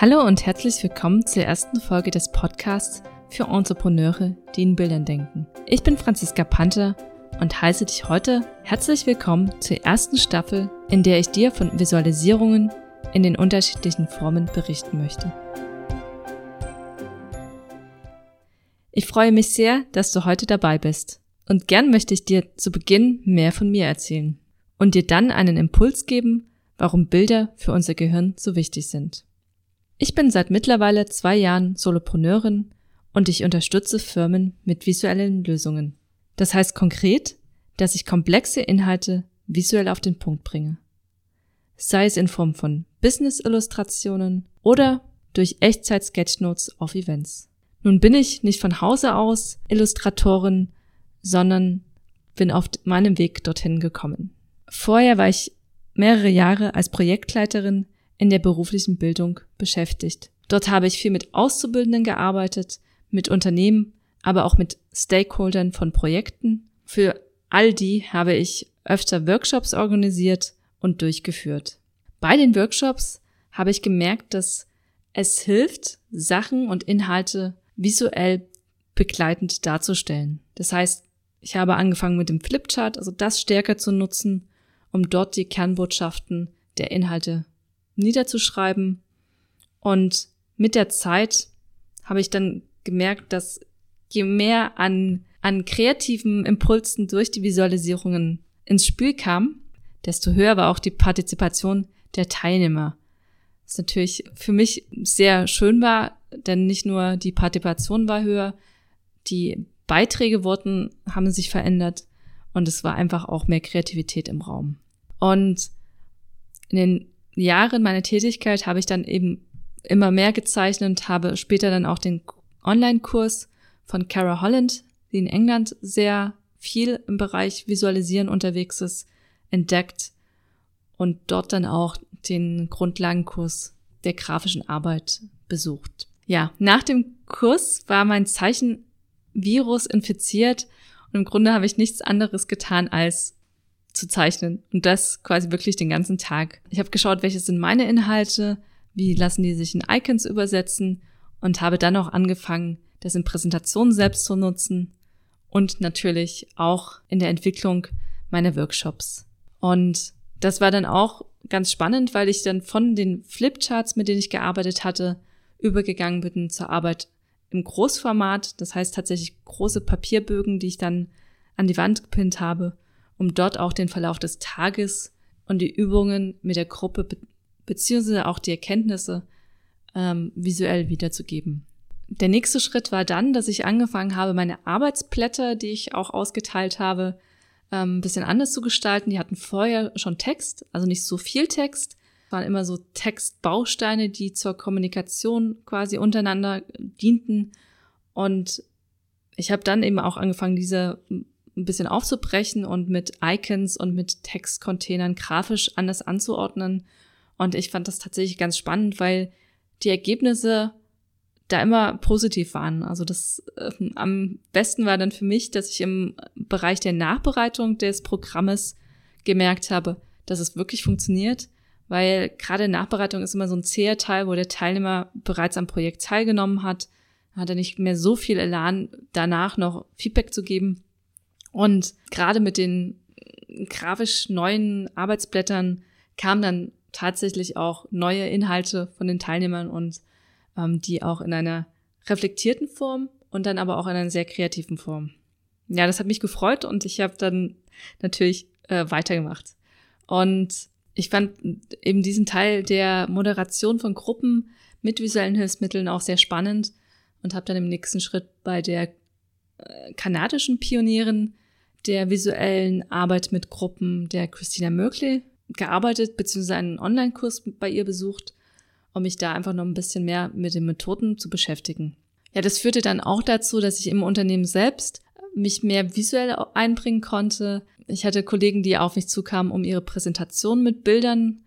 Hallo und herzlich willkommen zur ersten Folge des Podcasts für Entrepreneure, die in Bildern denken. Ich bin Franziska Panther und heiße dich heute herzlich willkommen zur ersten Staffel, in der ich dir von Visualisierungen in den unterschiedlichen Formen berichten möchte. Ich freue mich sehr, dass du heute dabei bist und gern möchte ich dir zu Beginn mehr von mir erzählen und dir dann einen Impuls geben, warum Bilder für unser Gehirn so wichtig sind. Ich bin seit mittlerweile zwei Jahren Solopreneurin und ich unterstütze Firmen mit visuellen Lösungen. Das heißt konkret, dass ich komplexe Inhalte visuell auf den Punkt bringe. Sei es in Form von Business-Illustrationen oder durch Echtzeit-Sketchnotes auf Events. Nun bin ich nicht von Hause aus Illustratorin, sondern bin auf meinem Weg dorthin gekommen. Vorher war ich mehrere Jahre als Projektleiterin in der beruflichen Bildung beschäftigt. Dort habe ich viel mit Auszubildenden gearbeitet, mit Unternehmen, aber auch mit Stakeholdern von Projekten. Für all die habe ich öfter Workshops organisiert und durchgeführt. Bei den Workshops habe ich gemerkt, dass es hilft, Sachen und Inhalte visuell begleitend darzustellen. Das heißt, ich habe angefangen mit dem Flipchart, also das stärker zu nutzen, um dort die Kernbotschaften der Inhalte niederzuschreiben. Und mit der Zeit habe ich dann gemerkt, dass je mehr an, an kreativen Impulsen durch die Visualisierungen ins Spiel kam, desto höher war auch die Partizipation der Teilnehmer. Was natürlich für mich sehr schön war, denn nicht nur die Partizipation war höher, die Beiträge wurden, haben sich verändert und es war einfach auch mehr Kreativität im Raum. Und in den Jahren meiner Tätigkeit habe ich dann eben immer mehr gezeichnet, habe später dann auch den Online-Kurs von Cara Holland, die in England sehr viel im Bereich Visualisieren unterwegs ist, entdeckt und dort dann auch den Grundlagenkurs der grafischen Arbeit besucht. Ja, nach dem Kurs war mein Zeichenvirus infiziert und im Grunde habe ich nichts anderes getan, als zu zeichnen. Und das quasi wirklich den ganzen Tag. Ich habe geschaut, welche sind meine Inhalte, wie lassen die sich in Icons übersetzen und habe dann auch angefangen, das in Präsentationen selbst zu nutzen und natürlich auch in der Entwicklung meiner Workshops. Und das war dann auch ganz spannend, weil ich dann von den Flipcharts, mit denen ich gearbeitet hatte, übergegangen bin zur Arbeit im Großformat. Das heißt tatsächlich große Papierbögen, die ich dann an die Wand gepinnt habe um dort auch den Verlauf des Tages und die Übungen mit der Gruppe be beziehungsweise auch die Erkenntnisse ähm, visuell wiederzugeben. Der nächste Schritt war dann, dass ich angefangen habe, meine Arbeitsblätter, die ich auch ausgeteilt habe, ähm, ein bisschen anders zu gestalten. Die hatten vorher schon Text, also nicht so viel Text. Es waren immer so Textbausteine, die zur Kommunikation quasi untereinander dienten. Und ich habe dann eben auch angefangen, diese ein bisschen aufzubrechen und mit Icons und mit Textcontainern grafisch anders anzuordnen. Und ich fand das tatsächlich ganz spannend, weil die Ergebnisse da immer positiv waren. Also das äh, am besten war dann für mich, dass ich im Bereich der Nachbereitung des Programmes gemerkt habe, dass es wirklich funktioniert, weil gerade Nachbereitung ist immer so ein zäher Teil, wo der Teilnehmer bereits am Projekt teilgenommen hat, hat er nicht mehr so viel Elan, danach noch Feedback zu geben. Und gerade mit den grafisch neuen Arbeitsblättern kamen dann tatsächlich auch neue Inhalte von den Teilnehmern und ähm, die auch in einer reflektierten Form und dann aber auch in einer sehr kreativen Form. Ja, das hat mich gefreut und ich habe dann natürlich äh, weitergemacht. Und ich fand eben diesen Teil der Moderation von Gruppen mit visuellen Hilfsmitteln auch sehr spannend und habe dann im nächsten Schritt bei der äh, kanadischen Pionierin der visuellen Arbeit mit Gruppen der Christina Merkley gearbeitet, beziehungsweise einen Online-Kurs bei ihr besucht, um mich da einfach noch ein bisschen mehr mit den Methoden zu beschäftigen. Ja, das führte dann auch dazu, dass ich im Unternehmen selbst mich mehr visuell einbringen konnte. Ich hatte Kollegen, die auf mich zukamen, um ihre Präsentation mit Bildern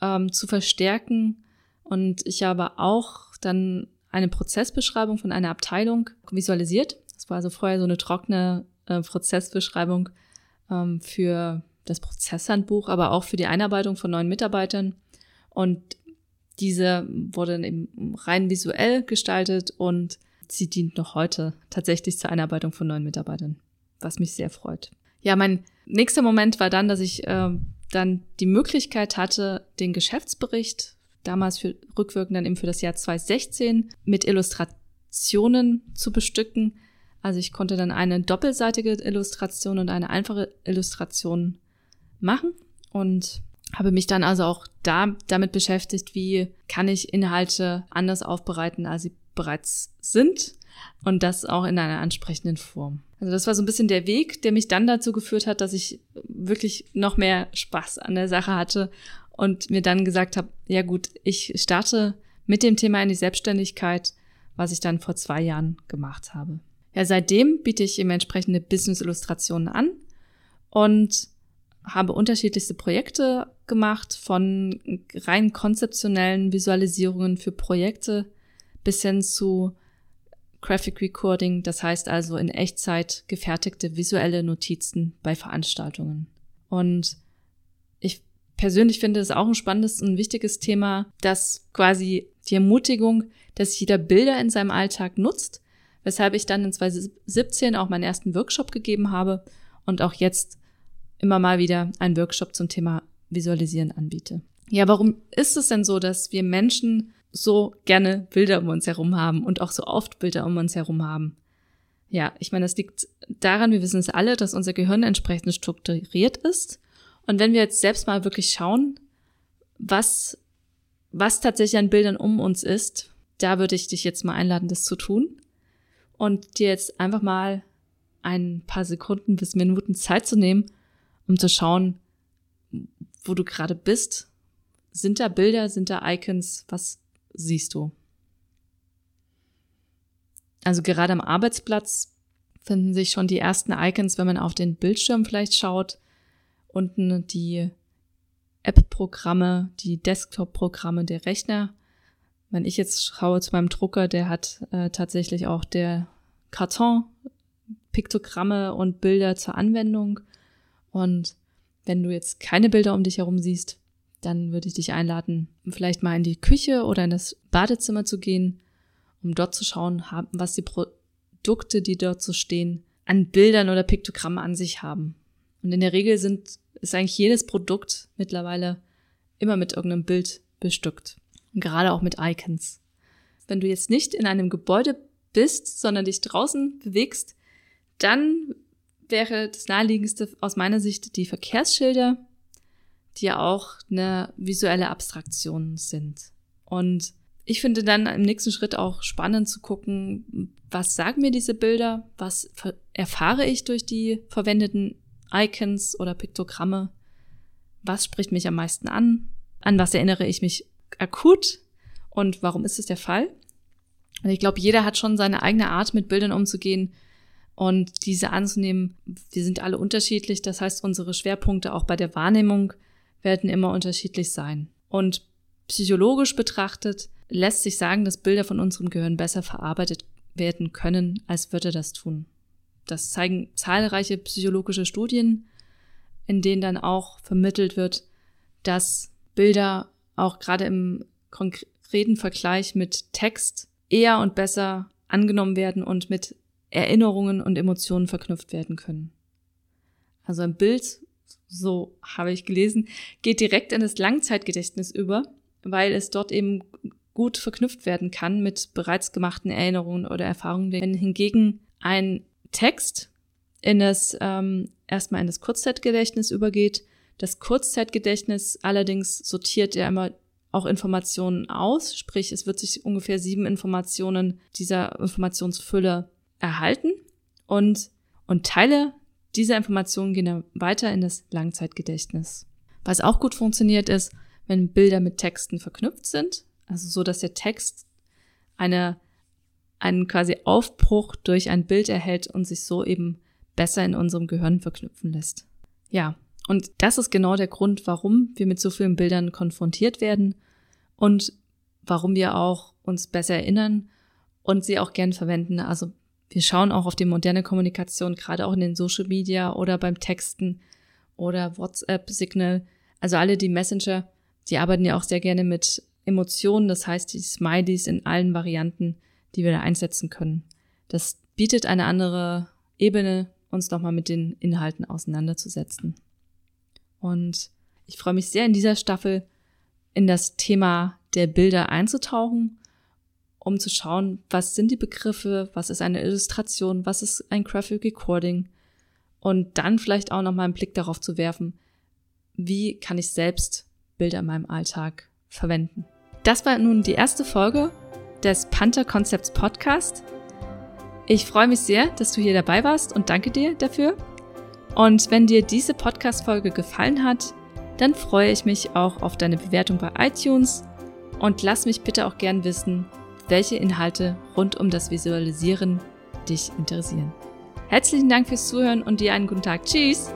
ähm, zu verstärken. Und ich habe auch dann eine Prozessbeschreibung von einer Abteilung visualisiert. Das war also vorher so eine trockene äh, Prozessbeschreibung ähm, für das Prozesshandbuch, aber auch für die Einarbeitung von neuen Mitarbeitern. Und Diese wurde eben rein visuell gestaltet und sie dient noch heute tatsächlich zur Einarbeitung von neuen Mitarbeitern, was mich sehr freut. Ja, mein nächster Moment war dann, dass ich äh, dann die Möglichkeit hatte, den Geschäftsbericht damals für rückwirkend dann eben für das Jahr 2016 mit Illustrationen zu bestücken. Also ich konnte dann eine doppelseitige Illustration und eine einfache Illustration machen und habe mich dann also auch da damit beschäftigt, wie kann ich Inhalte anders aufbereiten, als sie bereits sind und das auch in einer ansprechenden Form. Also das war so ein bisschen der Weg, der mich dann dazu geführt hat, dass ich wirklich noch mehr Spaß an der Sache hatte und mir dann gesagt habe, ja gut, ich starte mit dem Thema in die Selbstständigkeit, was ich dann vor zwei Jahren gemacht habe. Ja, seitdem biete ich eben entsprechende Business-Illustrationen an und habe unterschiedlichste Projekte gemacht, von rein konzeptionellen Visualisierungen für Projekte bis hin zu Graphic Recording, das heißt also in Echtzeit gefertigte visuelle Notizen bei Veranstaltungen. Und ich persönlich finde es auch ein spannendes und wichtiges Thema, dass quasi die Ermutigung, dass jeder Bilder in seinem Alltag nutzt, weshalb ich dann in 2017 auch meinen ersten Workshop gegeben habe und auch jetzt immer mal wieder einen Workshop zum Thema Visualisieren anbiete. Ja, warum ist es denn so, dass wir Menschen so gerne Bilder um uns herum haben und auch so oft Bilder um uns herum haben? Ja, ich meine, das liegt daran, wir wissen es alle, dass unser Gehirn entsprechend strukturiert ist. Und wenn wir jetzt selbst mal wirklich schauen, was, was tatsächlich an Bildern um uns ist, da würde ich dich jetzt mal einladen, das zu tun und dir jetzt einfach mal ein paar Sekunden bis Minuten Zeit zu nehmen, um zu schauen, wo du gerade bist. Sind da Bilder, sind da Icons? Was siehst du? Also gerade am Arbeitsplatz finden sich schon die ersten Icons, wenn man auf den Bildschirm vielleicht schaut. Unten die App-Programme, die Desktop-Programme der Rechner. Wenn ich jetzt schaue zu meinem Drucker, der hat äh, tatsächlich auch der Karton, Piktogramme und Bilder zur Anwendung. Und wenn du jetzt keine Bilder um dich herum siehst, dann würde ich dich einladen, vielleicht mal in die Küche oder in das Badezimmer zu gehen, um dort zu schauen, was die Produkte, die dort so stehen, an Bildern oder Piktogrammen an sich haben. Und in der Regel sind, ist eigentlich jedes Produkt mittlerweile immer mit irgendeinem Bild bestückt. Und gerade auch mit Icons. Wenn du jetzt nicht in einem Gebäude bist, sondern dich draußen bewegst, dann wäre das naheliegendste aus meiner Sicht die Verkehrsschilder, die ja auch eine visuelle Abstraktion sind. Und ich finde dann im nächsten Schritt auch spannend zu gucken, was sagen mir diese Bilder, was erfahre ich durch die verwendeten Icons oder Piktogramme, was spricht mich am meisten an, an was erinnere ich mich akut und warum ist es der Fall? Und ich glaube, jeder hat schon seine eigene Art, mit Bildern umzugehen, und diese anzunehmen, wir sind alle unterschiedlich, das heißt, unsere Schwerpunkte auch bei der Wahrnehmung werden immer unterschiedlich sein. Und psychologisch betrachtet lässt sich sagen, dass Bilder von unserem Gehirn besser verarbeitet werden können, als würde das tun. Das zeigen zahlreiche psychologische Studien, in denen dann auch vermittelt wird, dass Bilder auch gerade im konkreten Vergleich mit Text eher und besser angenommen werden und mit Erinnerungen und Emotionen verknüpft werden können. Also ein Bild, so habe ich gelesen, geht direkt in das Langzeitgedächtnis über, weil es dort eben gut verknüpft werden kann mit bereits gemachten Erinnerungen oder Erfahrungen. Wenn hingegen ein Text in das ähm, erstmal in das Kurzzeitgedächtnis übergeht, das Kurzzeitgedächtnis allerdings sortiert ja immer auch Informationen aus, sprich es wird sich ungefähr sieben Informationen dieser Informationsfülle erhalten und, und Teile dieser Informationen gehen dann weiter in das Langzeitgedächtnis. Was auch gut funktioniert ist, wenn Bilder mit Texten verknüpft sind, also so, dass der Text eine, einen quasi Aufbruch durch ein Bild erhält und sich so eben besser in unserem Gehirn verknüpfen lässt. Ja, und das ist genau der Grund, warum wir mit so vielen Bildern konfrontiert werden und warum wir auch uns besser erinnern und sie auch gern verwenden. Also wir schauen auch auf die moderne Kommunikation, gerade auch in den Social Media oder beim Texten oder WhatsApp, Signal. Also alle die Messenger, die arbeiten ja auch sehr gerne mit Emotionen, das heißt die Smileys in allen Varianten, die wir da einsetzen können. Das bietet eine andere Ebene, uns nochmal mit den Inhalten auseinanderzusetzen. Und ich freue mich sehr in dieser Staffel in das Thema der Bilder einzutauchen, um zu schauen, was sind die Begriffe, was ist eine Illustration, was ist ein Graphic Recording und dann vielleicht auch nochmal einen Blick darauf zu werfen, wie kann ich selbst Bilder in meinem Alltag verwenden. Das war nun die erste Folge des Panther Concepts Podcast. Ich freue mich sehr, dass du hier dabei warst und danke dir dafür. Und wenn dir diese Podcast-Folge gefallen hat, dann freue ich mich auch auf deine Bewertung bei iTunes und lass mich bitte auch gern wissen, welche Inhalte rund um das Visualisieren dich interessieren. Herzlichen Dank fürs Zuhören und dir einen guten Tag. Tschüss!